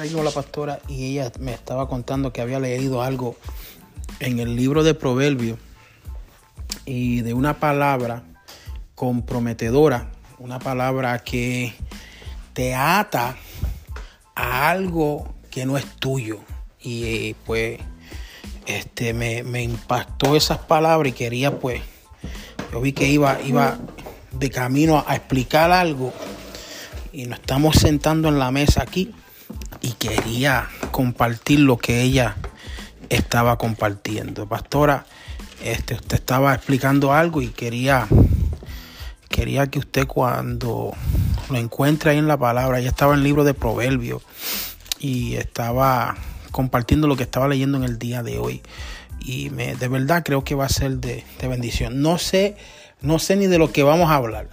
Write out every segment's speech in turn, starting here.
la pastora y ella me estaba contando que había leído algo en el libro de Proverbios y de una palabra comprometedora, una palabra que te ata a algo que no es tuyo. Y pues este me, me impactó esas palabras y quería pues, yo vi que iba, iba de camino a explicar algo y nos estamos sentando en la mesa aquí y quería compartir lo que ella estaba compartiendo. Pastora, este, usted estaba explicando algo y quería, quería que usted cuando lo encuentre ahí en la palabra, ella estaba en el libro de Proverbios y estaba compartiendo lo que estaba leyendo en el día de hoy. Y me, de verdad creo que va a ser de, de bendición. No sé, no sé ni de lo que vamos a hablar,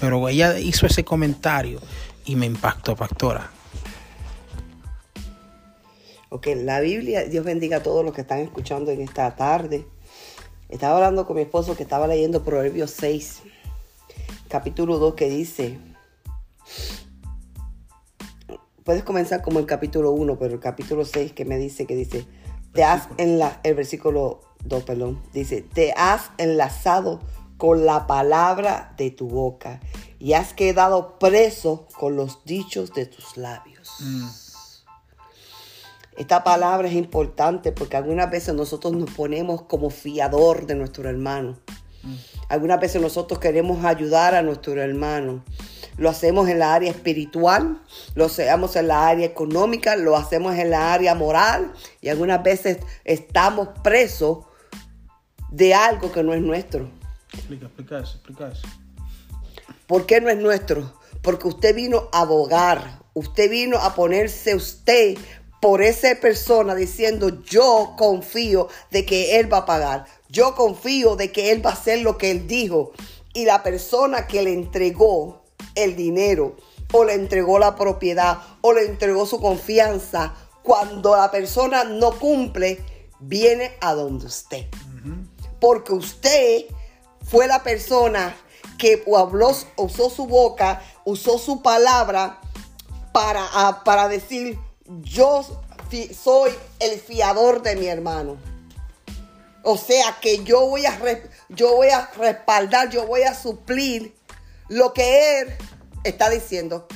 pero ella hizo ese comentario y me impactó, pastora. Ok, la Biblia, Dios bendiga a todos los que están escuchando en esta tarde. Estaba hablando con mi esposo que estaba leyendo Proverbios 6, capítulo 2, que dice, puedes comenzar como el capítulo 1, pero el capítulo 6 que me dice, que dice, te has en la, el versículo 2, perdón, dice, te has enlazado con la palabra de tu boca y has quedado preso con los dichos de tus labios. Mm. Esta palabra es importante porque algunas veces nosotros nos ponemos como fiador de nuestro hermano. Mm. Algunas veces nosotros queremos ayudar a nuestro hermano. Lo hacemos en la área espiritual, lo hacemos en la área económica, lo hacemos en la área moral y algunas veces estamos presos de algo que no es nuestro. Explica, explica eso, explica eso. ¿Por qué no es nuestro? Porque usted vino a abogar, usted vino a ponerse usted por esa persona diciendo yo confío de que él va a pagar, yo confío de que él va a hacer lo que él dijo. Y la persona que le entregó el dinero o le entregó la propiedad o le entregó su confianza, cuando la persona no cumple, viene a donde usted. Porque usted fue la persona que habló, usó su boca, usó su palabra para, para decir, yo soy el fiador de mi hermano. O sea que yo voy a, yo voy a respaldar, yo voy a suplir lo que él está diciendo.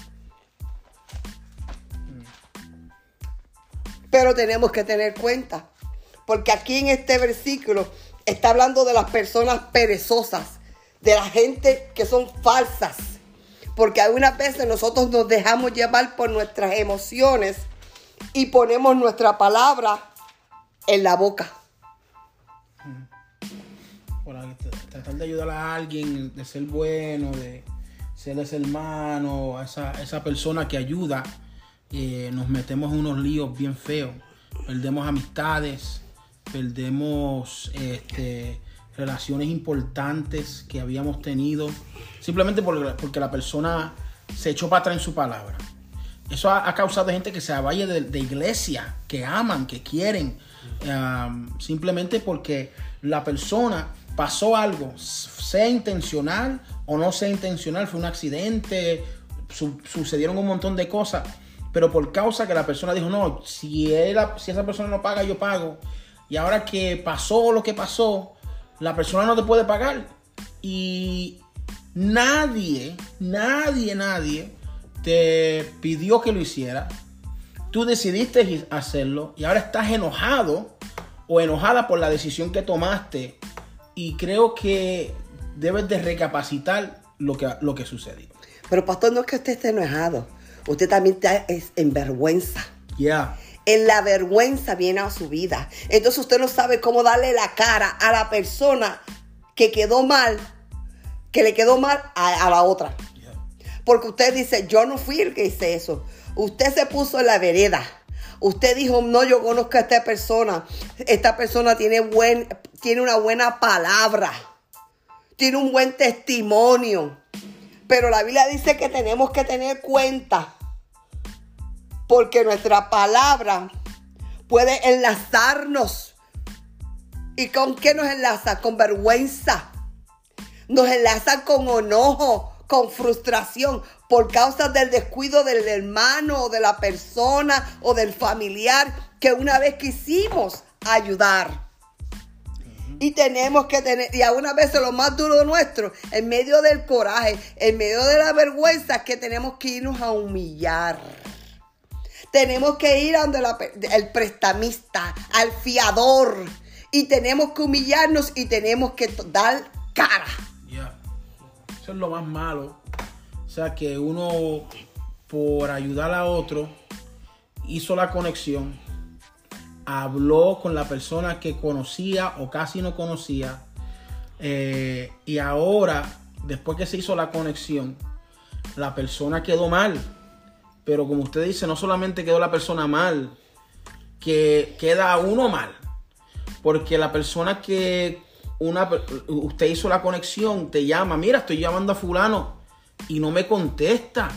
Pero tenemos que tener cuenta, porque aquí en este versículo está hablando de las personas perezosas, de la gente que son falsas, porque algunas veces nosotros nos dejamos llevar por nuestras emociones y ponemos nuestra palabra en la boca. tratar de ayudar a alguien, de ser bueno, de ser ese hermano, esa, esa persona que ayuda, eh, nos metemos en unos líos bien feos. Perdemos amistades, perdemos este, relaciones importantes que habíamos tenido, simplemente porque, porque la persona se echó para atrás en su palabra. Eso ha, causado gente que se vaya de, iglesia, que aman, que quieren, um, simplemente porque la persona pasó algo, sea intencional o no sea intencional, fue un accidente, sucedieron un montón de cosas, pero por causa que la persona dijo, no, si, si esa persona no paga, yo pago, y ahora que pasó lo que pasó, la persona no te puede pagar. Y nadie, nadie, nadie te pidió que lo hiciera, tú decidiste hacerlo y ahora estás enojado o enojada por la decisión que tomaste y creo que debes de recapacitar lo que, lo que sucedió. Pero pastor, no es que usted esté enojado, usted también está en vergüenza. Ya. En la vergüenza viene a su vida. Entonces usted no sabe cómo darle la cara a la persona que quedó mal, que le quedó mal a la otra. Porque usted dice, yo no fui el que hice eso. Usted se puso en la vereda. Usted dijo, no, yo conozco a esta persona. Esta persona tiene, buen, tiene una buena palabra. Tiene un buen testimonio. Pero la Biblia dice que tenemos que tener cuenta. Porque nuestra palabra puede enlazarnos. ¿Y con qué nos enlaza? Con vergüenza. Nos enlaza con enojo con frustración por causa del descuido del hermano o de la persona o del familiar que una vez quisimos ayudar. Y tenemos que tener, y a una vez lo más duro nuestro, en medio del coraje, en medio de la vergüenza, que tenemos que irnos a humillar. Tenemos que ir a el prestamista, al fiador. Y tenemos que humillarnos y tenemos que dar cara. Lo más malo. O sea, que uno, por ayudar a otro, hizo la conexión habló con la persona que conocía o casi no conocía. Eh, y ahora, después que se hizo la conexión, la persona quedó mal. Pero como usted dice, no solamente quedó la persona mal, que queda uno mal. Porque la persona que una, usted hizo la conexión te llama, mira, estoy llamando a fulano y no me contesta.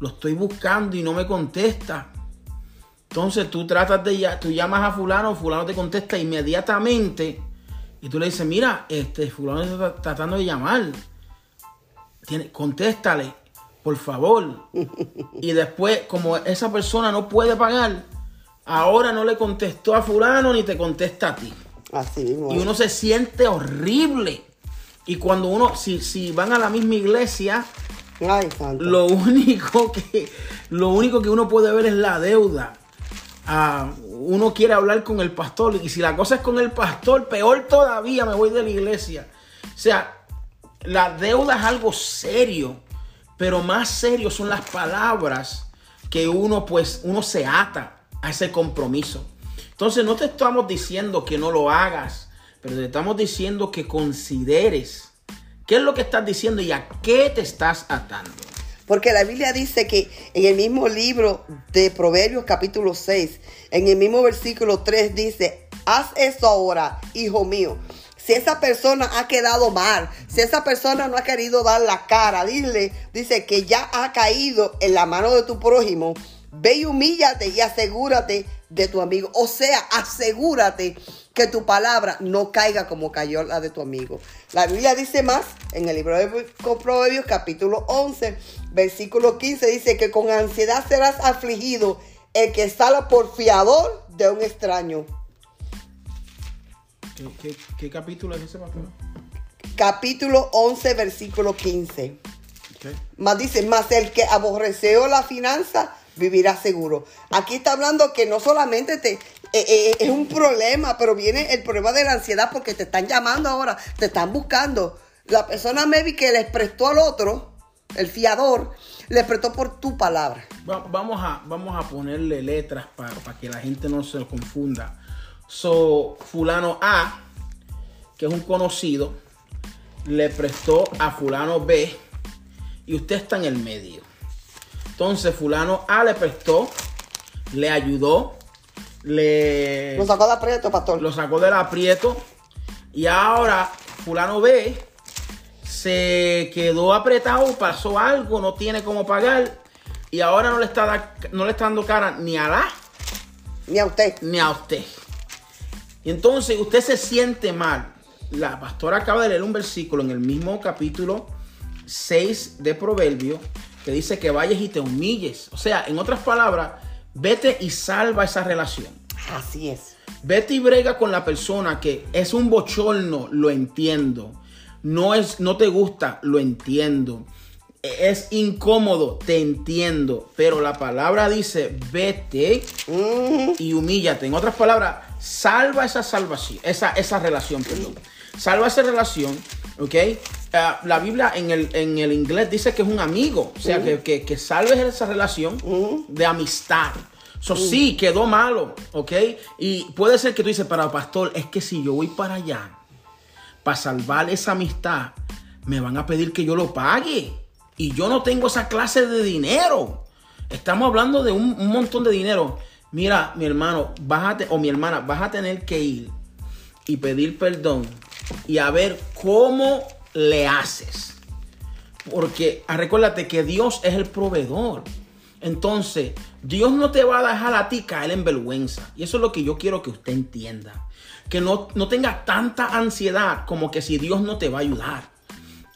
Lo estoy buscando y no me contesta. Entonces tú tratas de, tú llamas a fulano, fulano te contesta inmediatamente y tú le dices, mira, este fulano está tratando de llamar. Tiene, contéstale, por favor. y después, como esa persona no puede pagar, ahora no le contestó a fulano ni te contesta a ti. Así Y uno se siente horrible. Y cuando uno, si, si van a la misma iglesia, lo único que lo único que uno puede ver es la deuda uno quiere hablar con el pastor y si la cosa es con el pastor, peor todavía me voy de la iglesia. O sea, la deuda es algo serio, pero más serio son las palabras que uno pues uno se ata a ese compromiso. Entonces no te estamos diciendo que no lo hagas, pero te estamos diciendo que consideres qué es lo que estás diciendo y a qué te estás atando. Porque la Biblia dice que en el mismo libro de Proverbios capítulo 6, en el mismo versículo 3 dice, haz eso ahora, hijo mío. Si esa persona ha quedado mal, si esa persona no ha querido dar la cara, dile, dice que ya ha caído en la mano de tu prójimo, ve y humíllate y asegúrate de tu amigo. O sea, asegúrate que tu palabra no caiga como cayó la de tu amigo. La Biblia dice más en el libro de Proverbios capítulo 11, versículo 15, dice que con ansiedad serás afligido el que sale por fiador de un extraño. ¿Qué, capítulo es ese? Capítulo 11, versículo 15. Más dice, más el que aborreció la finanza vivirá seguro. Aquí está hablando que no solamente te, eh, eh, es un problema, pero viene el problema de la ansiedad porque te están llamando ahora, te están buscando. La persona maybe que les prestó al otro, el fiador, le prestó por tu palabra. vamos, a, vamos a ponerle letras para, que la gente no se confunda. So, fulano A, que es un conocido, le prestó a fulano B y usted está en el medio. Entonces, fulano A le prestó, le ayudó, le... Lo sacó del aprieto, pastor. Lo sacó del aprieto. Y ahora fulano B se quedó apretado, pasó algo, no tiene cómo pagar. Y ahora no le está, no le está dando cara ni a la... Ni a usted. Ni a usted. Y entonces usted se siente mal. La pastora acaba de leer un versículo en el mismo capítulo 6 de Proverbio que dice que vayas y te humilles. O sea, en otras palabras, Vete y salva esa relación. Así es. Vete y brega con la persona que es un bochorno, lo entiendo. No es, no te gusta, lo entiendo. Es incómodo, te entiendo. Pero la palabra dice, vete y humíllate. En otras palabras, salva esa salvación, esa, esa relación, perdón. Salva esa relación, ¿ok? Ah, la Biblia en el, en el inglés dice que es un amigo, o sea, que, que, salves esa relación de amistad. Eso sí, quedó malo, ¿ok? Y puede ser que tú dices, para pastor, es que si yo voy para allá, para salvar esa amistad, me van a pedir que yo lo pague. Y yo no tengo esa clase de dinero. Estamos hablando de un, un montón de dinero. Mira, mi hermano, bájate, o mi hermana, vas a tener que ir y pedir perdón y a ver cómo le haces. Porque recuérdate que Dios es el proveedor. Entonces, Dios no te va a dejar a ti caer en vergüenza. Y eso es lo que yo quiero que usted entienda. Que no, no tenga tanta ansiedad como que si Dios no te va a ayudar.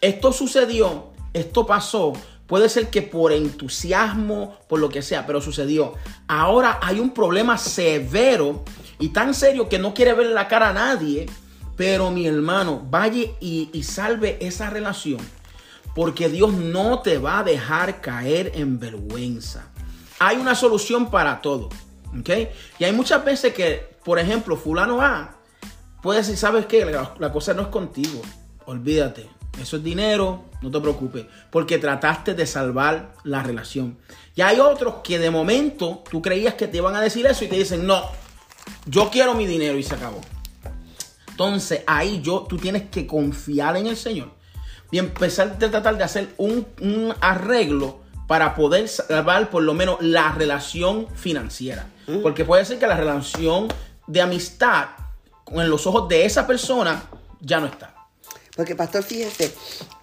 Esto sucedió esto pasó. Puede ser que por entusiasmo, por lo que sea, pero sucedió. Ahora hay un problema severo y tan serio que no quiere ver la cara a nadie. Pero mi hermano, vaya y, salve esa relación. Porque Dios no te va a dejar caer en vergüenza. Hay una solución para todo. ¿Ok? Y hay muchas veces que, por ejemplo, fulano A puede decir, ¿sabes qué? La, la cosa no es contigo. Olvídate. Eso es dinero, no te preocupes, porque trataste de salvar la relación. Y hay otros que de momento tú creías que te iban a decir eso y te dicen, no, yo quiero mi dinero y se acabó. Entonces ahí yo, tú tienes que confiar en el Señor y empezar a tratar de hacer un, un arreglo para poder salvar por lo menos la relación financiera. Porque puede ser que la relación de amistad en los ojos de esa persona ya no está. Porque, pastor, fíjese,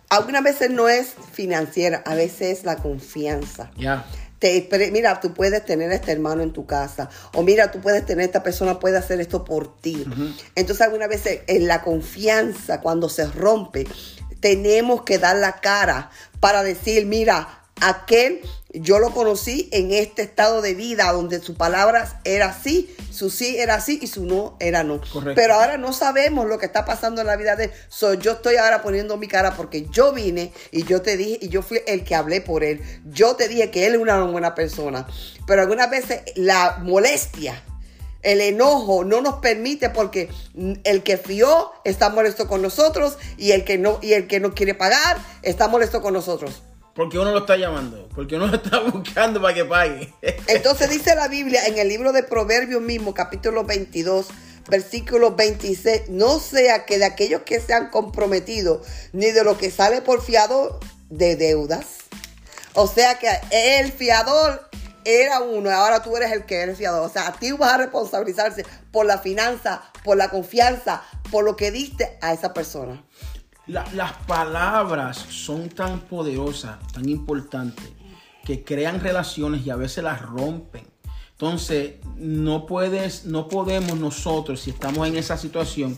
algunas veces no es financiera, a veces es la confianza. Ya. Te, mira, tú puedes tener a este hermano en tu casa, o mira, tú puedes tener, esta persona puede hacer esto por ti. Entonces, algunas veces en la confianza, cuando se rompe, tenemos que dar la cara para decir, mira, aquel yo lo conocí en este estado de vida donde su palabra era así, su sí era así y su no era no. Correcto. Pero ahora no sabemos lo que está pasando en la vida de él. So, yo estoy ahora poniendo mi cara porque yo vine y yo te dije y yo fui el que hablé por él. Yo te dije que él es una buena persona. Pero algunas veces la molestia el enojo no nos permite porque el que fió está molesto con nosotros y el que no y el que no quiere pagar está molesto con nosotros. Porque uno lo está llamando, porque uno lo está buscando para que pague. Entonces dice la Biblia en el libro de Proverbios mismo, capítulo 22, versículo 26, no sea que de aquellos que se han comprometido, ni de lo que sale por fiador de deudas. O sea que el fiador era uno, ahora tú eres el que eres fiador. O sea, a ti vas a responsabilizarse por la finanza, por la confianza, por lo que diste a esa persona. La, las palabras son tan poderosas, tan importantes, que crean relaciones y a veces las rompen. Entonces, no puedes, no podemos nosotros, si estamos en esa situación,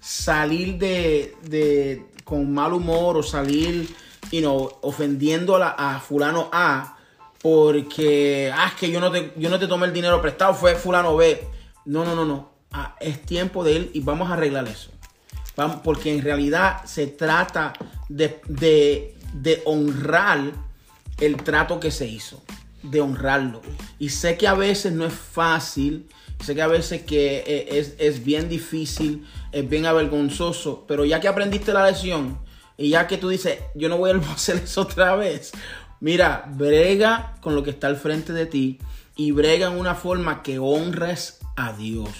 salir de, de con mal humor o salir, you ofendiendo a, a fulano A porque, ah, es que yo no, te, yo no te tomé el dinero prestado, fue fulano B. No, no, no, no. Ah, es tiempo de él y vamos a arreglar eso. Porque en realidad se trata de, de, de honrar el trato que se hizo, de honrarlo. Y sé que a veces no es fácil, sé que a veces que eh, es, es bien difícil, es bien avergonzoso, pero ya que aprendiste la lección y ya que tú dices, yo no voy a hacer eso otra vez, mira, brega con lo que está al frente de ti y brega en una forma que honres a Dios.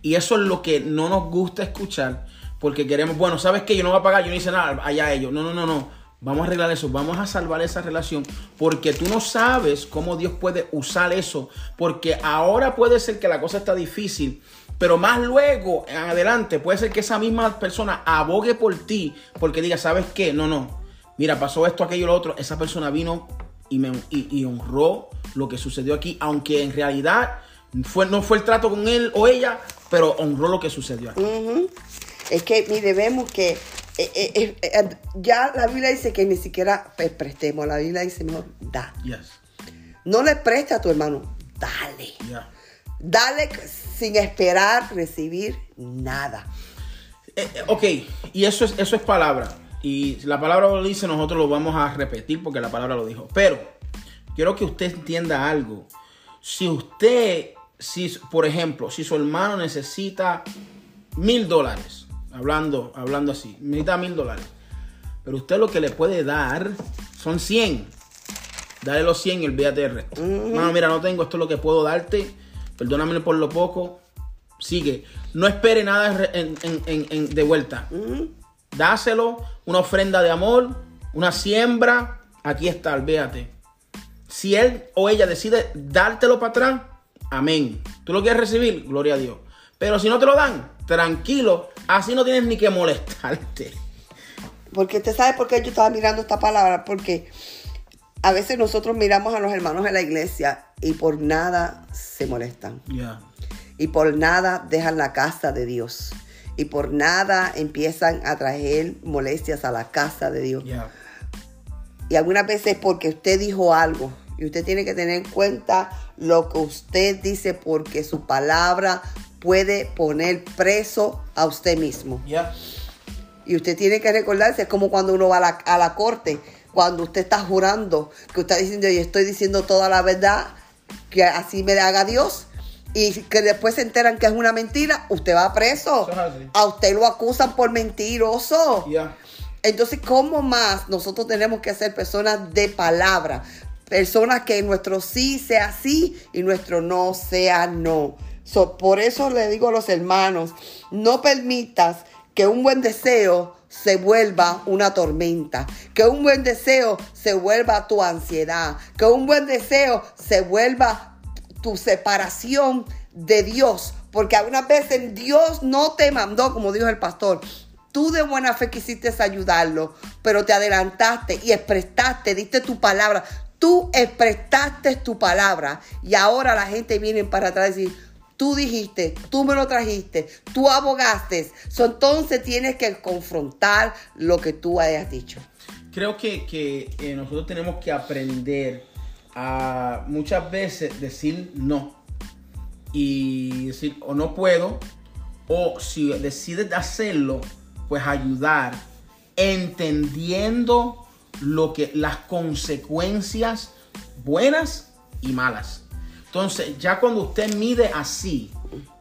Y eso es lo que no nos gusta escuchar porque queremos, bueno, ¿sabes qué? Yo no voy a pagar, yo no hice nada, allá ellos. No, no, no, no. Vamos a arreglar eso, vamos a salvar esa relación, porque tú no sabes cómo Dios puede usar eso, porque ahora puede ser que la cosa está difícil, pero más luego, en adelante, puede ser que esa misma persona abogue por ti, porque diga, ¿sabes qué? No, no, mira, pasó esto, aquello, lo otro, esa persona vino y, me, y, honró lo que sucedió aquí, aunque en realidad fue, no fue el trato con él o ella, pero honró lo que sucedió aquí. Ujú. Es que, mire, vemos que eh, eh, eh, ya la Biblia dice que ni siquiera pues, prestemos. La Biblia dice, mejor, da. Yes. No le preste a tu hermano, dale. Yeah. Dale sin esperar recibir nada. Ok, y eso es, eso es palabra. Y la palabra lo dice, nosotros lo vamos a repetir porque la palabra lo dijo. Pero quiero que usted entienda algo. Si usted, si, por ejemplo, si su hermano necesita mil dólares, hablando, hablando así, necesita mil dólares, pero usted lo que le puede dar son 100. Dale los 100 y olvídate del resto. Mano, mira, no tengo, esto es lo que puedo darte. Perdóname por lo poco. Sigue. No espere nada en- en- en- en- de vuelta. Dáselo, una ofrenda de amor, una siembra. Aquí está, olvídate. Si él o ella decide dártelo para atrás, amén. ¿Tú lo quieres recibir? Gloria a Dios. Pero si no te lo dan, tranquilo. Así no tienes ni que molestarte. Porque usted sabe por qué yo estaba mirando esta palabra. Porque a veces nosotros miramos a los hermanos de la iglesia y por nada se molestan. Y por nada dejan la casa de Dios. Y por nada empiezan a traer molestias a la casa de Dios. Y algunas veces porque usted dijo algo. Y usted tiene que tener en cuenta lo que usted dice porque su palabra puede poner preso a usted mismo. Ya. Y usted tiene que recordarse, es como cuando uno va a la, a la corte, cuando usted está jurando, que usted está diciendo, yo estoy diciendo toda la verdad, que así me haga Dios, y que después se enteran que es una mentira, usted va preso. A usted lo acusan por mentiroso. Ya. Entonces, ¿cómo más nosotros tenemos que ser personas de palabra? Personas que nuestro sí sea sí y nuestro no sea no. So, por eso le digo a los hermanos, no permitas que un buen deseo se vuelva una tormenta, que un buen deseo se vuelva tu ansiedad, que un buen deseo se vuelva tu separación de Dios, porque algunas veces Dios no te mandó, como dijo el pastor. Tú de buena fe quisiste ayudarlo, pero te adelantaste y expresaste, diste tu palabra. Tú expresaste tu palabra y ahora la gente viene para atrás y decir, tú dijiste, tú me lo trajiste, tú abogaste. So, entonces tienes que confrontar lo que tú hayas dicho. Creo que, que, eh, nosotros tenemos que aprender a muchas veces decir no. Y decir, o no puedo, o si decides hacerlo, pues ayudar, entendiendo lo que, las consecuencias buenas y malas. Entonces, ya cuando usted mide así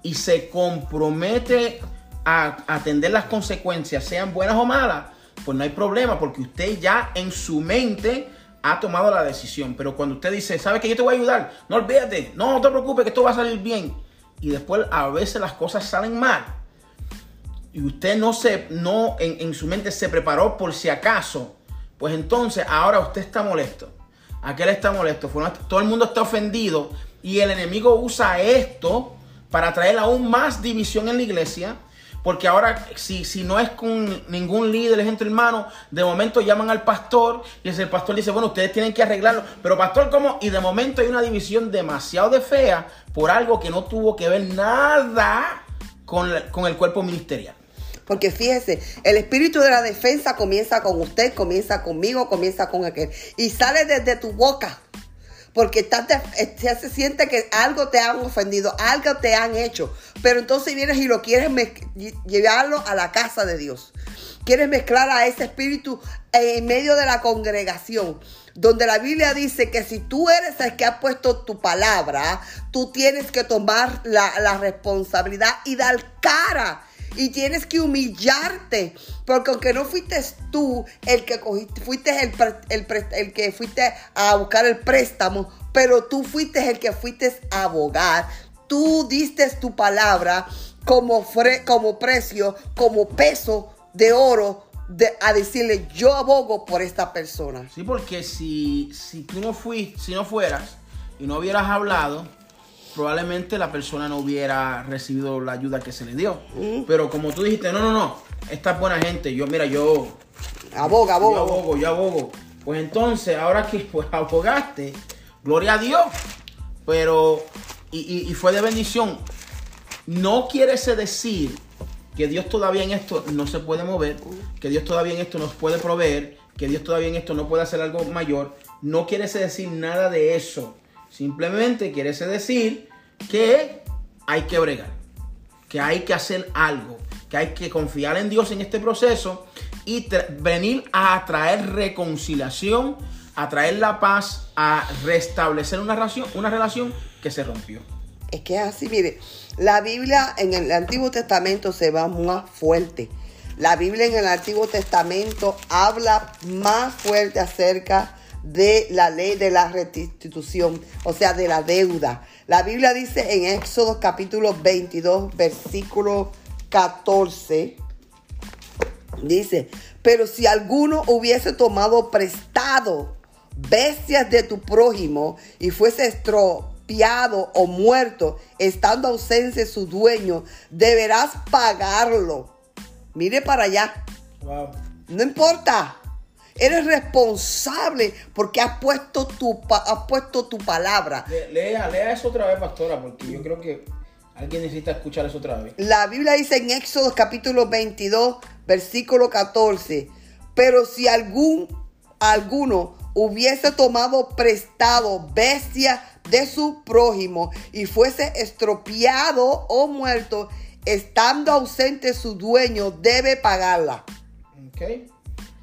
y se compromete a atender las consecuencias, sean buenas o malas, pues no hay problema, porque usted ya en su mente ha tomado la decisión. Pero cuando usted dice, ¿sabe que yo te voy a ayudar? No olvídate, no, no te preocupes, que esto va a salir bien. Y después a veces las cosas salen mal. Y usted no se, no en, en su mente se preparó por si acaso. Pues entonces ahora usted está molesto. Aquel está molesto. Todo el mundo está ofendido. Y el enemigo usa esto para traer aún más división en la iglesia. Porque ahora, si, si no es con ningún líder, entre hermanos, de momento llaman al pastor y el pastor dice, bueno, ustedes tienen que arreglarlo. Pero pastor, ¿cómo? Y de momento hay una división demasiado de fea por algo que no tuvo que ver nada con, con el cuerpo ministerial. Porque fíjese, el espíritu de la defensa comienza con usted, comienza conmigo, comienza con aquel. Y sale desde tu boca. Porque estás de- ya se siente que algo te han ofendido, algo te han hecho. Pero entonces vienes y lo quieres llevarlo a la casa de Dios. Quieres mezclar a ese espíritu en medio de la congregación. Donde la Biblia dice que si tú eres el que ha puesto tu palabra, tú tienes que tomar la, la responsabilidad y dar cara y tienes que humillarte, porque aunque no fuiste tú el que cogiste, fuiste el, el, pre- el que fuiste a buscar el préstamo, pero tú fuiste el que fuiste a abogar, tú diste tu palabra como, fre- como precio, como peso de oro, de, a decirle yo abogo por esta persona. Sí, porque si, si tú no fuiste, si no fueras y no hubieras hablado, probablemente la persona no hubiera recibido la ayuda que se le dio. Pero como tú dijiste, no, no, no, esta es buena gente, yo, mira, yo, Aboga, aboga. yo abogo, yo abogo. Pues entonces, ahora que pues abogaste, gloria a Dios. Pero, y, y- y fue de bendición. No quiere ese decir que Dios todavía en esto no se puede mover, que Dios todavía en esto nos puede proveer, que Dios todavía en esto no puede hacer algo mayor. No quiere ese decir nada de eso. Simplemente quiere decir que hay que bregar que hay que hacer algo, que hay que confiar en Dios en este proceso y venir a traer reconciliación, a traer la paz, a restablecer una relación, una relación que se rompió. Es que es así, mire, la Biblia en el Antiguo Testamento se va más fuerte. La Biblia en el Antiguo Testamento habla más fuerte acerca de la ley de la restitución, o sea, de la deuda. La Biblia dice en Éxodo capítulo 22, versículo 14, Dice, pero si alguno hubiese tomado prestado bestias de tu prójimo y fuese estropeado o muerto, estando ausencia su dueño, deberás pagarlo. Mire para allá. Wow. No importa. Eres responsable porque has puesto tu, has puesto tu palabra. Lea, lea eso otra vez, pastora, porque yo creo que alguien necesita escuchar eso otra vez. La Biblia dice en Éxodo capítulo 22, versículo 14, pero si algún alguno hubiese tomado prestado bestia de su prójimo y fuese estropeado o muerto, estando ausente su dueño, debe pagarla. Ok.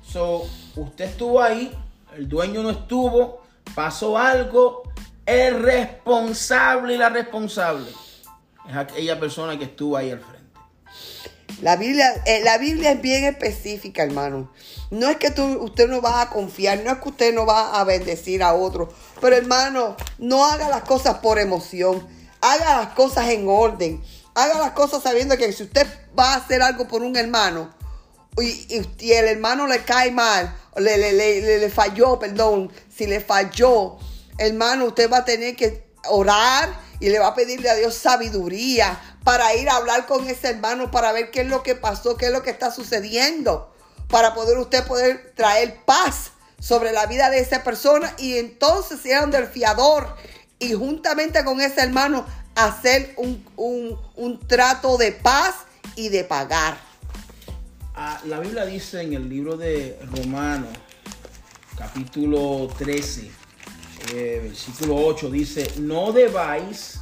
So, usted estuvo ahí, el dueño no estuvo, pasó algo, el responsable y la responsable es aquella persona que estuvo ahí al frente. La Biblia, eh, la Biblia es bien específica, hermano. No es que tú, usted no va a confiar, no es que usted no va a bendecir a otro. Pero hermano, no haga las cosas por emoción. Haga las cosas en orden. Haga las cosas sabiendo que si usted va a hacer algo por un hermano y, y- y el hermano le cae mal, le, le, le- le- falló, perdón, si le falló, hermano, usted va a tener que orar y le va a pedirle a Dios sabiduría para ir a hablar con ese hermano para ver qué es lo que pasó, qué es lo que está sucediendo, para poder usted poder traer paz sobre la vida de esa persona y entonces ser del fiador y juntamente con ese hermano hacer un, un- un trato de paz y de pagar. Ah, la Biblia dice en el libro de Romanos, capítulo 13, eh, versículo 8, dice, no debáis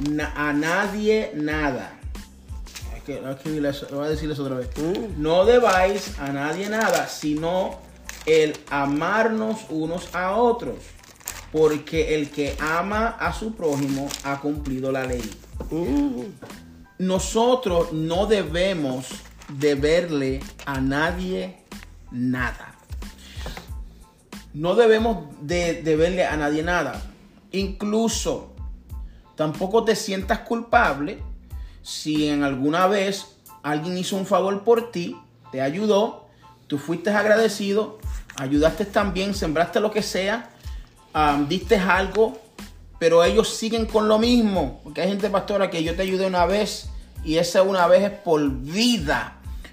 na- a nadie nada. Hay que- hay que escribirle eso, voy a decirles otra vez. No debáis a nadie nada, sino el amarnos unos a otros. Porque el que ama a su prójimo ha cumplido la ley nosotros no debemos deberle a nadie nada. No debemos de deberle a nadie nada. Incluso tampoco te sientas culpable si en alguna vez alguien hizo un favor por ti, te ayudó, tú fuiste agradecido, ayudaste también, sembraste lo que sea, am, diste algo, pero ellos siguen con lo mismo. Porque hay gente, pastora, que yo te ayudé una vez y esa una vez es por vida.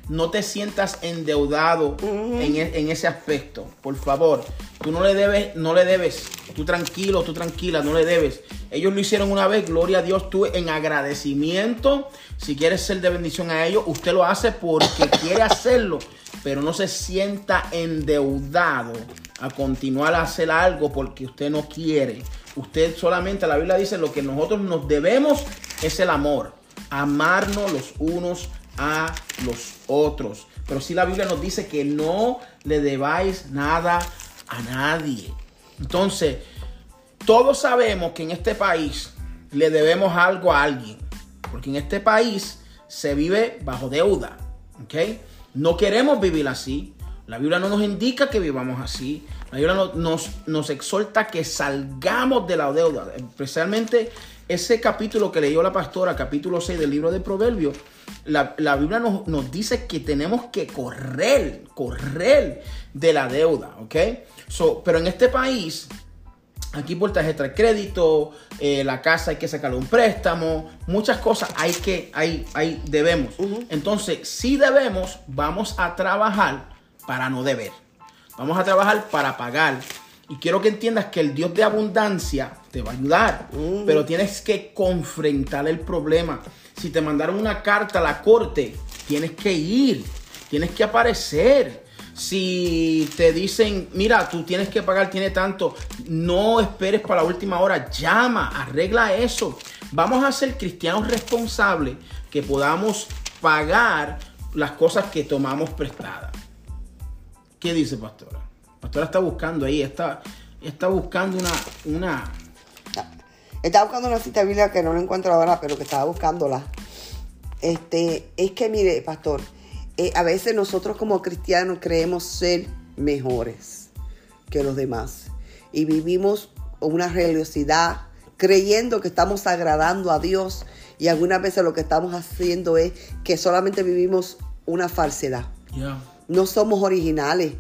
No te sientas endeudado en, e- en ese aspecto. Por favor, tú no le debes, no le debes. Tú tranquilo, tú tranquila, no le debes. Ellos lo hicieron una vez, gloria a Dios, tú en agradecimiento. Si quieres ser de bendición a ellos, usted lo hace porque quiere hacerlo, pero no se sienta endeudado a continuar a hacer algo porque usted no quiere. Usted solamente, la Biblia dice, lo que nosotros nos debemos es el amor. Amarnos los unos a los otros. Pero si la Biblia nos dice que no le debáis nada a nadie. Entonces, todos sabemos que en este país le debemos algo a alguien. Porque en este país se vive bajo deuda. ¿Ok? No queremos vivir así. La Biblia no nos indica que vivamos así. La Biblia no- nos, nos exhorta que salgamos de la deuda. Especialmente ese capítulo que leyó la pastora, capítulo 6 del libro de Proverbios. La, la Biblia nos, nos dice que tenemos que correr, correr de la deuda. ¿Ok? So, pero en este país Aquí por tarjeta de crédito, eh, la casa hay que sacarle un préstamo, muchas cosas hay que, hay, hay, debemos. Entonces, si debemos, vamos a trabajar para no deber. Vamos a trabajar para pagar. Y quiero que entiendas que el Dios de abundancia te va a ayudar, pero tienes que confrontar el problema. Si te mandaron una carta a la corte, tienes que ir, tienes que aparecer. Si te dicen, mira, tú tienes que pagar, tiene tanto, no esperes para la última hora, llama, arregla eso. Vamos a ser cristianos responsables que podamos pagar las cosas que tomamos prestadas. ¿Qué dice pastora? Pastora está buscando ahí, está, está buscando una, una, Estaba buscando una cita bíblica que no la encuentro ahora, pero que estaba buscándola. Este, es que mire, pastor, eh, a veces nosotros como cristianos creemos ser mejores que los demás. Y vivimos una religiosidad creyendo que estamos agradando a Dios. Y algunas veces lo que estamos haciendo es que solamente vivimos una falsedad ya. No somos originales.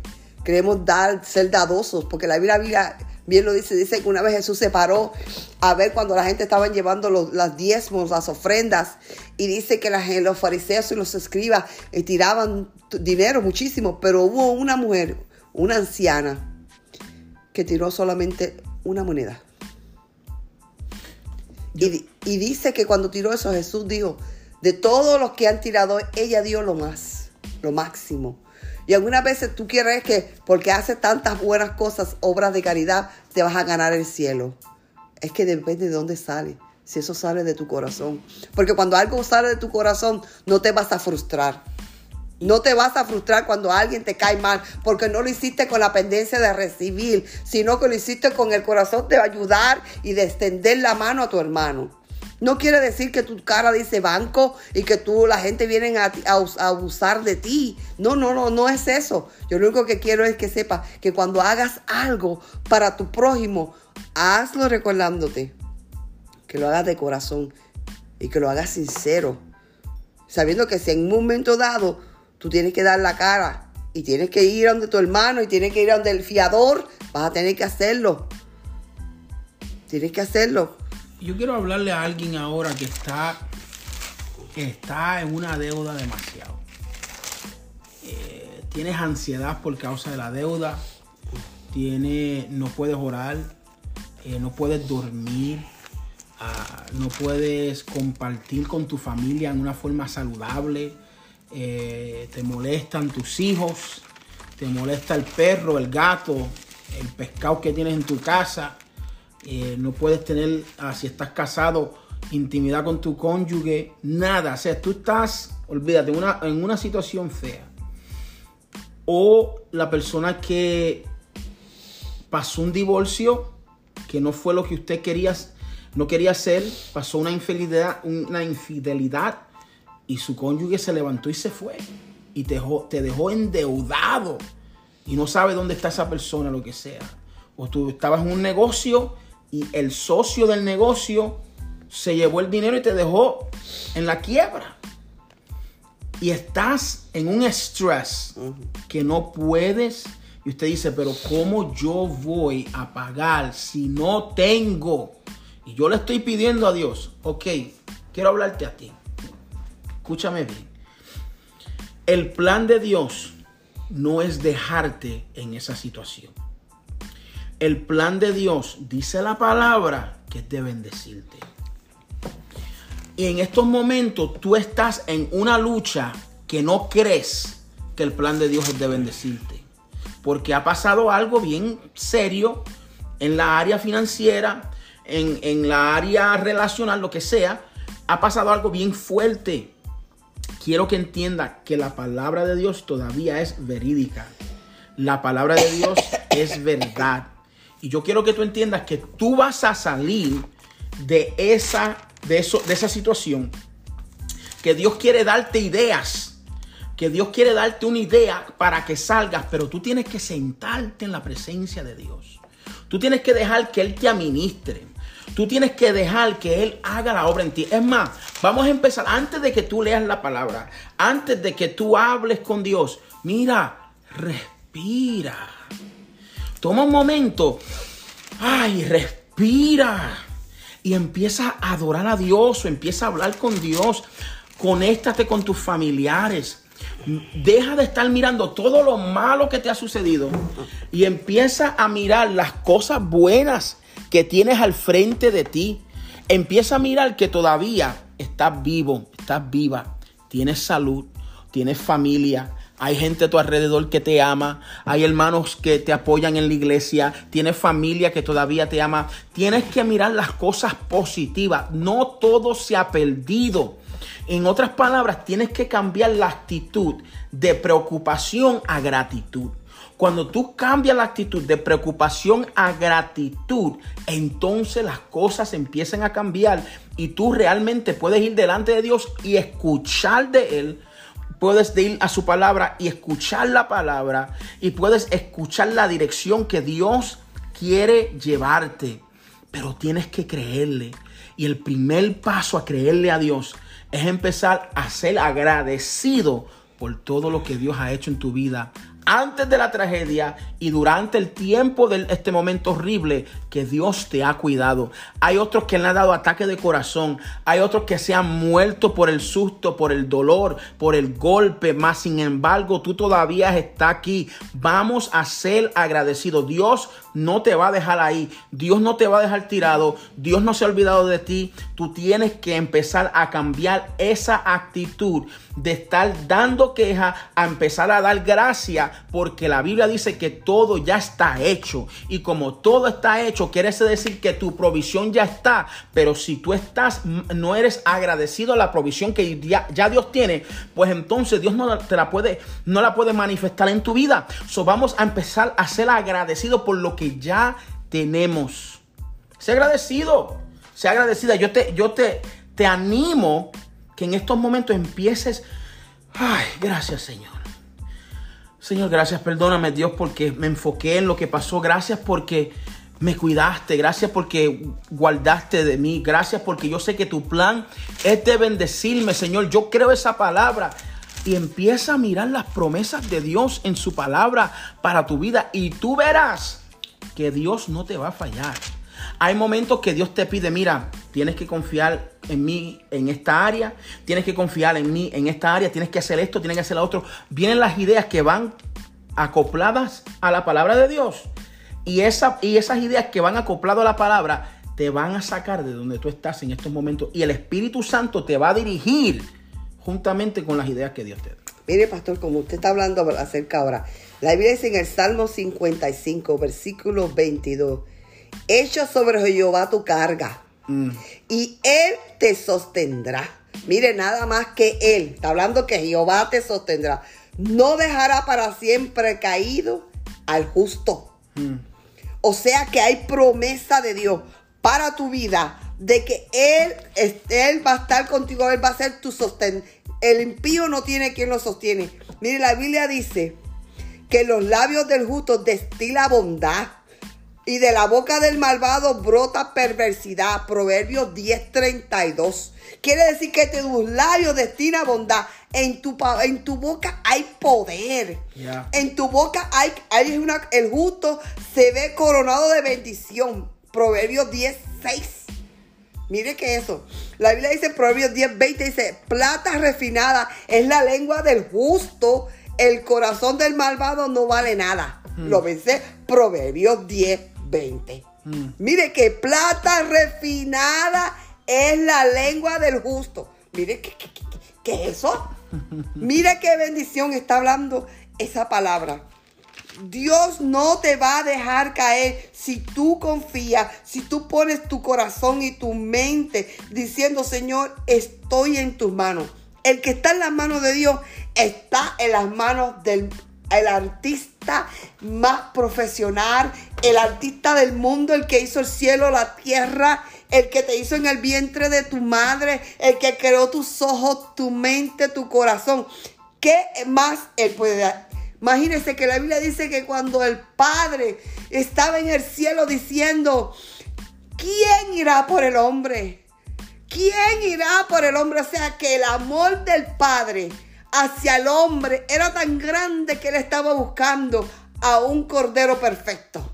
Queremos dar, ser dadosos, porque la Biblia, bien lo dice, dice que una vez Jesús se paró a ver cuando la gente estaban llevando los, las diezmos, las ofrendas, y dice que los fariseos y los escribas eh, tiraban dinero muchísimo, pero hubo una mujer, una anciana, que tiró solamente una moneda. Y, y dice que cuando tiró eso, Jesús dijo, de todos los que han tirado, ella dio lo más, lo máximo. Y algunas veces tú quieres que porque haces tantas buenas cosas, obras de caridad, te vas a ganar el cielo. Es que depende de dónde sale, si eso sale de tu corazón. Porque cuando algo sale de tu corazón, no te vas a frustrar. No te vas a frustrar cuando alguien te cae mal, porque no lo hiciste con la pendencia de recibir, sino que lo hiciste con el corazón de ayudar y de extender la mano a tu hermano. No quiere decir que tu cara dice banco y que tú, la gente viene a, a, abusar de ti. No, no, no, no es eso. Yo lo único que quiero es que sepas que cuando hagas algo para tu prójimo, hazlo recordándote. Que lo hagas de corazón y que lo hagas sincero. Sabiendo que si en un momento dado tú tienes que dar la cara y tienes que ir a donde tu hermano y tienes que ir a donde el fiador, vas a tener que hacerlo. Tienes que hacerlo yo quiero hablarle a alguien ahora que está, está en una deuda demasiado. Eh, tienes ansiedad por causa de la deuda. Tiene, no puedes orar. Eh, no puedes dormir. Ah, no puedes compartir con tu familia en una forma saludable. Eh, te molestan tus hijos. Te molesta el perro, el gato, el pescado que tienes en tu casa eh, no puedes tener, ah, si estás casado, intimidad con tu cónyuge, nada. O sea, tú estás, olvídate, una, en una situación fea. O la persona que pasó un divorcio que no fue lo que usted quería, no quería hacer, pasó una infidelidad, una infidelidad y su cónyuge se levantó y se fue. Y te dejó, te dejó endeudado y no sabe dónde está esa persona, lo que sea. O tú estabas en un negocio y el socio del negocio se llevó el dinero y te dejó en la quiebra. Y estás en un estrés que no puedes. Y usted dice, pero ¿cómo yo voy a pagar si no tengo? Y yo le estoy pidiendo a Dios, ok, quiero hablarte a ti. Escúchame bien. El plan de Dios no es dejarte en esa situación el plan de Dios, dice la palabra, que es de bendecirte. Y en estos momentos tú estás en una lucha que no crees que el plan de Dios es de bendecirte. Porque ha pasado algo bien serio en la área financiera, en, en la área relacional, lo que sea. Ha pasado algo bien fuerte. Quiero que entienda que la palabra de Dios todavía es verídica. La palabra de Dios es verdad. Y yo quiero que tú entiendas que tú vas a salir de esa, de eso, de esa situación. Que Dios quiere darte ideas. Que Dios quiere darte una idea para que salgas. Pero tú tienes que sentarte en la presencia de Dios. Tú tienes que dejar que Él te administre. Tú tienes que dejar que Él haga la obra en ti. Es más, vamos a empezar antes de que tú leas la palabra. Antes de que tú hables con Dios. Mira, respira. Toma un momento. Ay, respira. Y empieza a adorar a Dios o empieza a hablar con Dios. Conéctate con tus familiares. Deja de estar mirando todo lo malo que te ha sucedido y empieza a mirar las cosas buenas que tienes al frente de ti. Empieza a mirar que todavía estás vivo, estás viva, tienes salud, tienes familia, hay gente a tu alrededor que te ama. Hay hermanos que te apoyan en la iglesia. Tienes familia que todavía te ama. Tienes que mirar las cosas positivas. No todo se ha perdido. En otras palabras, tienes que cambiar la actitud de preocupación a gratitud. Cuando tú cambias la actitud de preocupación a gratitud, entonces las cosas empiezan a cambiar y tú realmente puedes ir delante de Dios y escuchar de Él puedes ir a su palabra y escuchar la palabra y puedes escuchar la dirección que Dios quiere llevarte. Pero tienes que creerle. Y el primer paso a creerle a Dios es empezar a ser agradecido por todo lo que Dios ha hecho en tu vida antes de la tragedia y durante el tiempo de este momento horrible que Dios te ha cuidado. Hay otros que le han dado ataque de corazón. Hay otros que se han muerto por el susto, por el dolor, por el golpe. Más sin embargo, tú todavía estás aquí. Vamos a ser agradecidos. Dios no te va a dejar ahí. Dios no te va a dejar tirado. Dios no se ha olvidado de ti. Tú tienes que empezar a cambiar esa actitud de estar dando queja a empezar a dar gracia porque la Biblia dice que todo ya está hecho y como todo está hecho quiere decir que tu provisión ya está pero si tú estás no eres agradecido a la provisión que ya, Dios tiene pues entonces Dios no te la puede no la puede manifestar en tu vida. So vamos a empezar a ser agradecido por lo que ya tenemos. Sé agradecido sé agradecida. Yo te yo te te animo que en estos momentos empieces, ay, gracias Señor. Señor, gracias, perdóname Dios porque me enfoqué en lo que pasó. Gracias porque me cuidaste. Gracias porque guardaste de mí. Gracias porque yo sé que tu plan es de bendecirme, Señor. Yo creo esa palabra. Y empieza a mirar las promesas de Dios en su palabra para tu vida. Y tú verás que Dios no te va a fallar. Hay momentos que Dios te pide, mira, tienes que confiar en mí en esta área, tienes que confiar en mí en esta área, tienes que hacer esto, tienes que hacer lo otro. Vienen las ideas que van acopladas a la palabra de Dios. Y, esa, y esas ideas que van acopladas a la palabra te van a sacar de donde tú estás en estos momentos. Y el Espíritu Santo te va a dirigir juntamente con las ideas que Dios te da. Mire, pastor, como usted está hablando acerca ahora, la Biblia dice en el Salmo 55, versículo 22, echa sobre Jehová tu carga mm. y él te sostendrá. Mire, nada más que él, está hablando que Jehová te sostendrá. No dejará para siempre caído al justo. Mm. O sea que hay promesa de Dios para tu vida de que él, él va a estar contigo, él va a ser tu sostén. El impío no tiene quien lo sostiene. Mire, la Biblia dice que los labios del justo destila bondad y de la boca del malvado brota perversidad. Proverbios 10:32. Quiere decir que tus labios destina bondad. En tu, en tu boca hay poder. En tu boca hay, hay una, el justo se ve coronado de bendición. Proverbios 10:6. Mire que eso. La Biblia dice, Proverbios 10:20 dice, plata refinada es la lengua del justo. El corazón del malvado no vale nada. Hmm. Lo vence Proverbios 10, 20. Mm. Mire que plata refinada es la lengua del justo. Mire que, ¿qué es eso? Mire qué bendición está hablando esa palabra. Dios no te va a dejar caer si tú confías, si tú pones tu corazón y tu mente diciendo, Señor, estoy en tus manos. El que está en las manos de Dios está en las manos del el artista más profesional, el artista del mundo, el que hizo el cielo, la tierra, el que te hizo en el vientre de tu madre, el que creó tus ojos, tu mente, tu corazón. ¿Qué más él puede dar? Imagínense que la Biblia dice que cuando el Padre estaba en el cielo diciendo, ¿quién irá por el hombre? ¿Quién irá por el hombre? O sea que el amor del Padre hacia el hombre era tan grande que él estaba buscando a un cordero perfecto.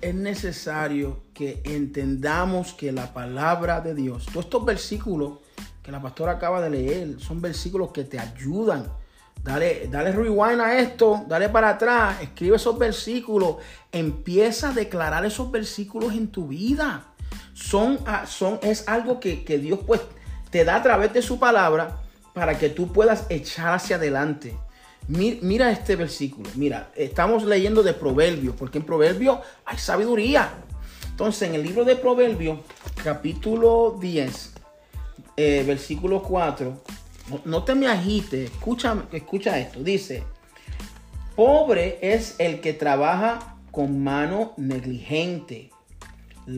Es necesario que entendamos que la palabra de Dios, todos estos versículos que la pastora acaba de leer, son versículos que te ayudan. Dale, dale rewind a esto, dale para atrás, escribe esos versículos, empieza a declarar esos versículos en tu vida. Son, ah, son, es algo que, que Dios pues te da a través de su palabra para que tú puedas echar hacia adelante. Mira este versículo. Mira, estamos leyendo de Proverbios, porque en Proverbios hay sabiduría. Entonces, en el libro de Proverbios, capítulo 10, eh, versículo 4, no, te me agites, escucha, escucha esto. Dice, pobre es el que trabaja con mano negligente,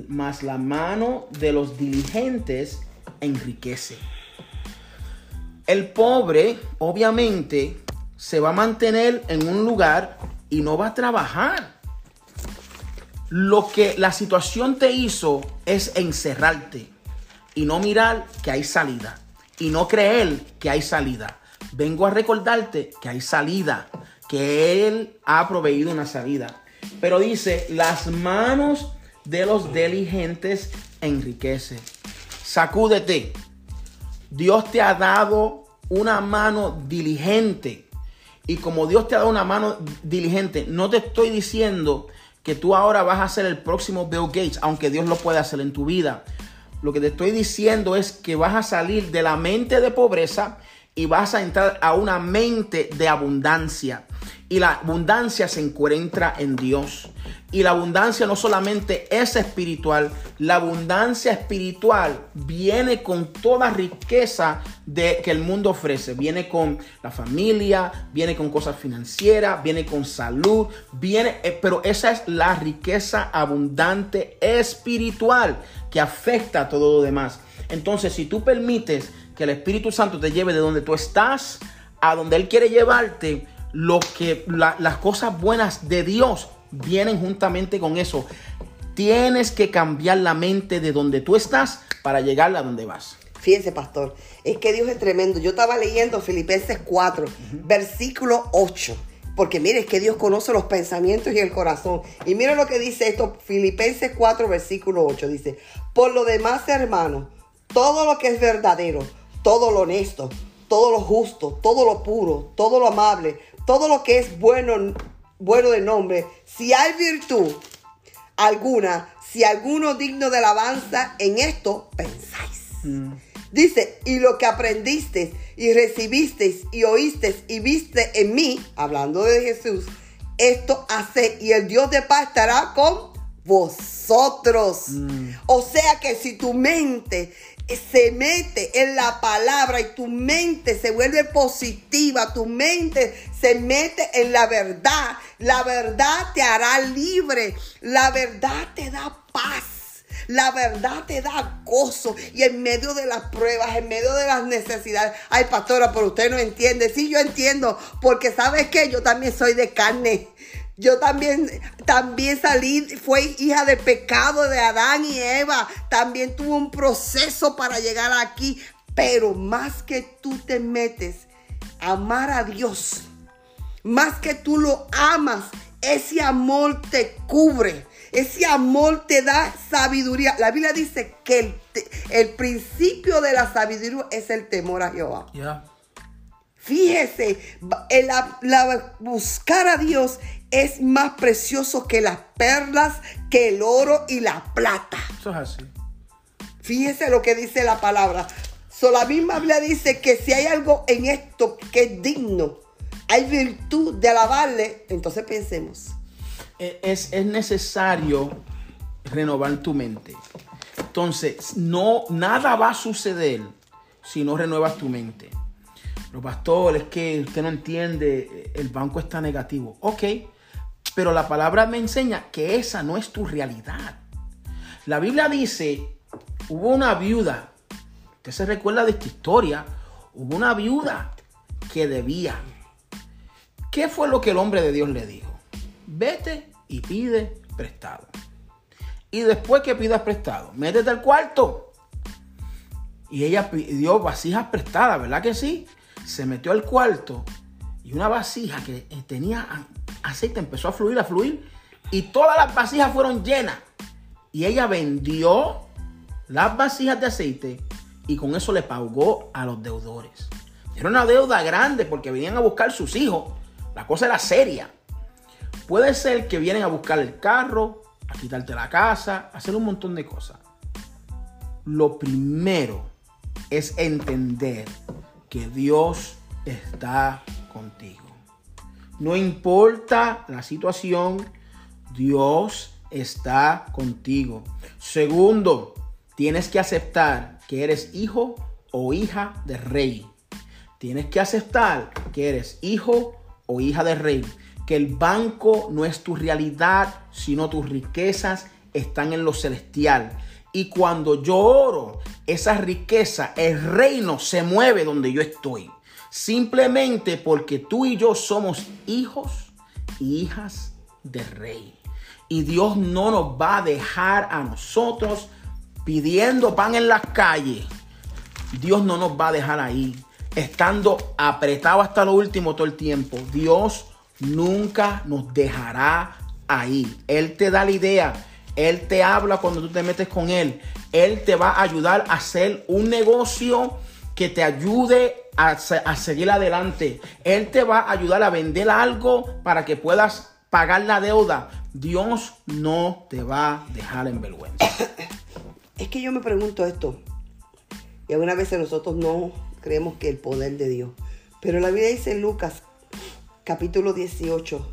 mas la mano de los diligentes enriquece. El pobre, obviamente, se va a mantener en un lugar y no va a trabajar. Lo que la situación te hizo es encerrarte y no mirar que hay salida y no creer que hay salida. Vengo a recordarte que hay salida, que Él ha proveído una salida. Pero dice, las manos de los diligentes enriquece. Sacúdete. Dios te ha dado una mano diligente. Y como Dios te ha dado una mano diligente, no te estoy diciendo que tú ahora vas a ser el próximo Bill Gates, aunque Dios lo puede hacer en tu vida. Lo que te estoy diciendo es que vas a salir de la mente de pobreza y vas a entrar a una mente de abundancia. Y la abundancia se encuentra en Dios. Y la abundancia no solamente es espiritual, la abundancia espiritual viene con toda riqueza de, que el mundo ofrece. Viene con la familia, viene con cosas financieras, viene con salud, viene, eh, pero esa es la riqueza abundante espiritual que afecta a todo lo demás. Entonces, si tú permites que el Espíritu Santo te lleve de donde tú estás a donde Él quiere llevarte, lo que las cosas buenas de Dios vienen juntamente con eso. Tienes que cambiar la mente de donde tú estás para llegar a donde vas. Fíjense, pastor, es que Dios es tremendo. Yo estaba leyendo Filipenses 4, versículo 8. Porque mire, es que Dios conoce los pensamientos y el corazón. Y mira lo que dice esto, Filipenses 4, versículo 8. Dice, por lo demás, hermanos, todo lo que es verdadero, todo lo honesto, todo lo justo, todo lo puro, todo lo amable, todo lo que es bueno, bueno de nombre, si hay virtud alguna, si alguno digno de alabanza, en esto pensáis. Mm. Dice, y lo que aprendisteis y recibisteis y oísteis y viste en mí, hablando de Jesús, esto hace y el Dios de paz estará con vosotros. Mm. O sea que si tu mente se mete en la palabra y tu mente se vuelve positiva, tu mente se mete en la verdad, la verdad te hará libre, la verdad te da paz. La verdad te da gozo y en medio de las pruebas, en medio de las necesidades. Ay, pastora, pero usted no entiende. Sí, yo entiendo, porque sabes que yo también soy de carne. Yo también, también salí, fue hija de pecado de Adán y Eva. También tuvo un proceso para llegar aquí. Pero más que tú te metes a amar a Dios, más que tú lo amas, ese amor te cubre. Ese amor te da sabiduría. La Biblia dice que el, el principio de la sabiduría es el temor a Jehová. Fíjese, el, la, buscar a Dios es más precioso que las perlas, que el oro y la plata. Eso es así. Fíjese lo que dice la palabra. So, la misma Biblia dice que si hay algo en esto que es digno, hay virtud de alabarle, entonces pensemos. E, es, es necesario renovar tu mente. Entonces, no, nada va a suceder si no renuevas tu mente. Los pastores, que usted no entiende, el banco está negativo. Ok, pero la palabra me enseña que esa no es tu realidad. La Biblia dice, hubo una viuda, usted se recuerda de esta historia, hubo una viuda que debía. ¿Qué fue lo que el hombre de Dios le dijo? Vete y pide prestado. Y después que pidas prestado, métete al cuarto. Y ella pidió vasijas prestadas, ¿verdad que sí? Se metió al cuarto y una vasija que tenía aceite empezó a fluir, a fluir. Y todas las vasijas fueron llenas. Y ella vendió las vasijas de aceite y con eso le pagó a los deudores. Era una deuda grande porque venían a buscar sus hijos. La cosa era seria. Puede ser que vienen a buscar el carro, a quitarte la casa, a hacer un montón de cosas. Lo primero es entender que Dios está contigo. No importa la situación, Dios está contigo. Segundo, tienes que aceptar que eres hijo o hija de rey. Tienes que aceptar que eres hijo o hija de rey. Que el banco no es tu realidad, sino tus riquezas están en lo celestial. Y cuando yo oro, esa riqueza, el reino se mueve donde yo estoy. Simplemente porque tú y yo somos hijos y hijas de rey. Y Dios no nos va a dejar a nosotros pidiendo pan en las calles. Dios no nos va a dejar ahí, estando apretado hasta lo último todo el tiempo. Dios nunca nos dejará ahí. Él te da la idea. Él te habla cuando tú te metes con Él. Él te va a ayudar a hacer un negocio que te ayude a, a, seguir adelante. Él te va a ayudar a vender algo para que puedas pagar la deuda. Dios no te va a dejar en vergüenza. Es que yo me pregunto esto. Y algunas veces nosotros no creemos que el poder de Dios. Pero la Biblia dice en Lucas capítulo 18,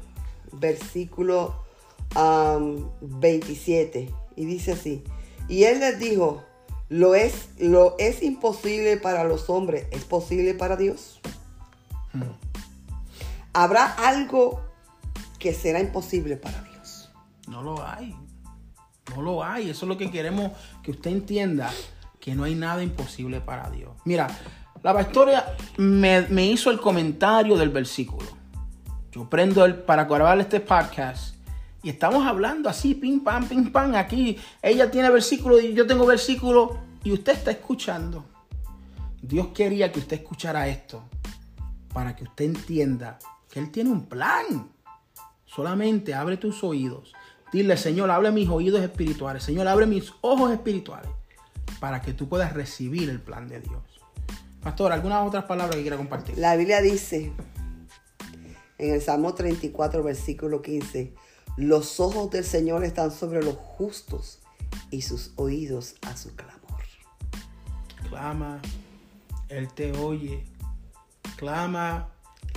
versículo 27. Y dice así. Y él les dijo, lo es, lo es imposible para los hombres, ¿es posible para Dios? Hmm. ¿Habrá algo que será imposible para Dios? No lo hay. No lo hay. Eso es lo que queremos que usted entienda, que no hay nada imposible para Dios. Mira, la pastora me, me hizo el comentario del versículo. Yo prendo el, para grabar este podcast y estamos hablando así, pim, pam, pim, pam. Aquí ella tiene versículo y yo tengo versículo y usted está escuchando. Dios quería que usted escuchara esto para que usted entienda que Él tiene un plan. Solamente abre tus oídos. Dile, Señor, abre mis oídos espirituales. Señor, abre mis ojos espirituales para que tú puedas recibir el plan de Dios. Pastor, ¿algunas otras palabras que quiera compartir? La Biblia dice en el Salmo 34, versículo 15, los ojos del Señor están sobre los justos y sus oídos a su clamor. Clama, Él te oye. Clama,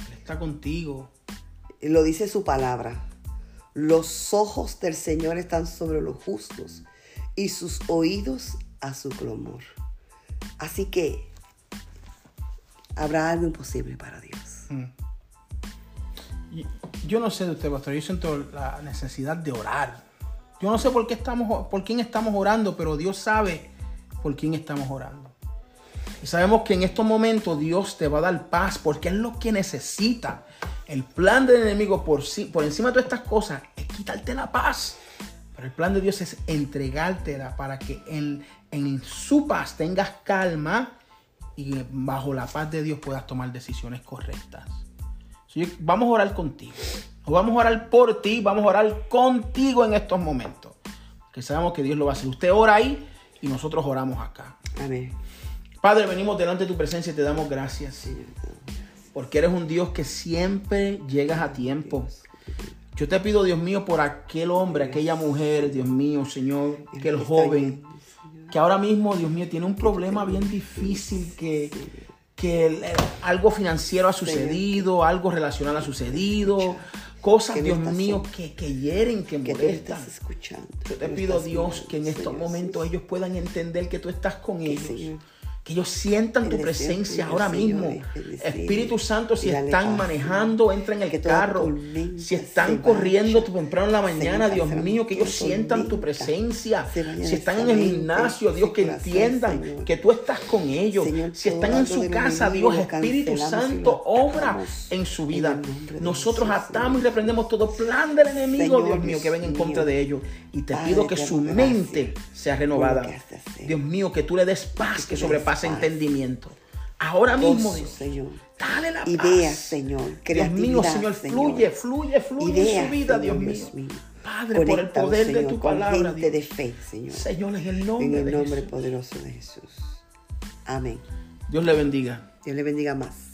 Él está contigo. Lo dice su palabra. Los ojos del Señor están sobre los justos y sus oídos a su clamor. Así que habrá algo imposible para Dios. Mm yo no sé de usted, pastor, yo siento la necesidad de orar. Yo no sé por qué estamos, por quién estamos orando, pero Dios sabe por quién estamos orando. Y sabemos que en estos momentos Dios te va a dar paz porque es lo que necesita. El plan del enemigo por, por encima de todas estas cosas es quitarte la paz. Pero el plan de Dios es entregártela para que en, en su paz tengas calma y bajo la paz de Dios puedas tomar decisiones correctas vamos a orar contigo. vamos a orar por ti, vamos a orar contigo en estos momentos. Que sabemos que Dios lo va a hacer. Usted ora ahí y nosotros oramos acá. Amén. Padre, venimos delante de tu presencia y te damos gracias. Porque eres un Dios que siempre llegas a tiempo. Yo te pido, Dios mío, por aquel hombre, aquella mujer, Dios mío, Señor, aquel joven, que ahora mismo, Dios mío, tiene un problema bien difícil que que algo financiero ha sucedido, algo relacional ha sucedido, cosas, Dios mío, que, que hieren, que molestan. Yo te pido, Dios, que en estos momentos ellos puedan entender que tú estás con ellos que ellos sientan tu presencia ahora mismo. Espíritu Santo, si están manejando, entran en el carro. Si están corriendo temprano en la mañana, Dios mío, que ellos sientan tu presencia. Si están en el gimnasio, Dios, que entiendan que tú estás con ellos. Si están en su casa, Dios, Espíritu Santo, obra en su vida. Nosotros atamos y reprendemos todo plan del enemigo, Dios mío, que venga en contra de ellos. Y te pido que su mente sea renovada. Dios mío, que tú le des paz que sobrepasa entendimiento. Ahora mismo, Señor. Dale la Ideas, Señor. Dios mío, Señor, fluye, fluye, fluye en su vida, Dios mío. Padre, por el poder de tu palabra. Gente de fe, Señor. Señor, en el nombre, en el nombre poderoso de Jesús. Amén. Dios le bendiga. Dios le bendiga más.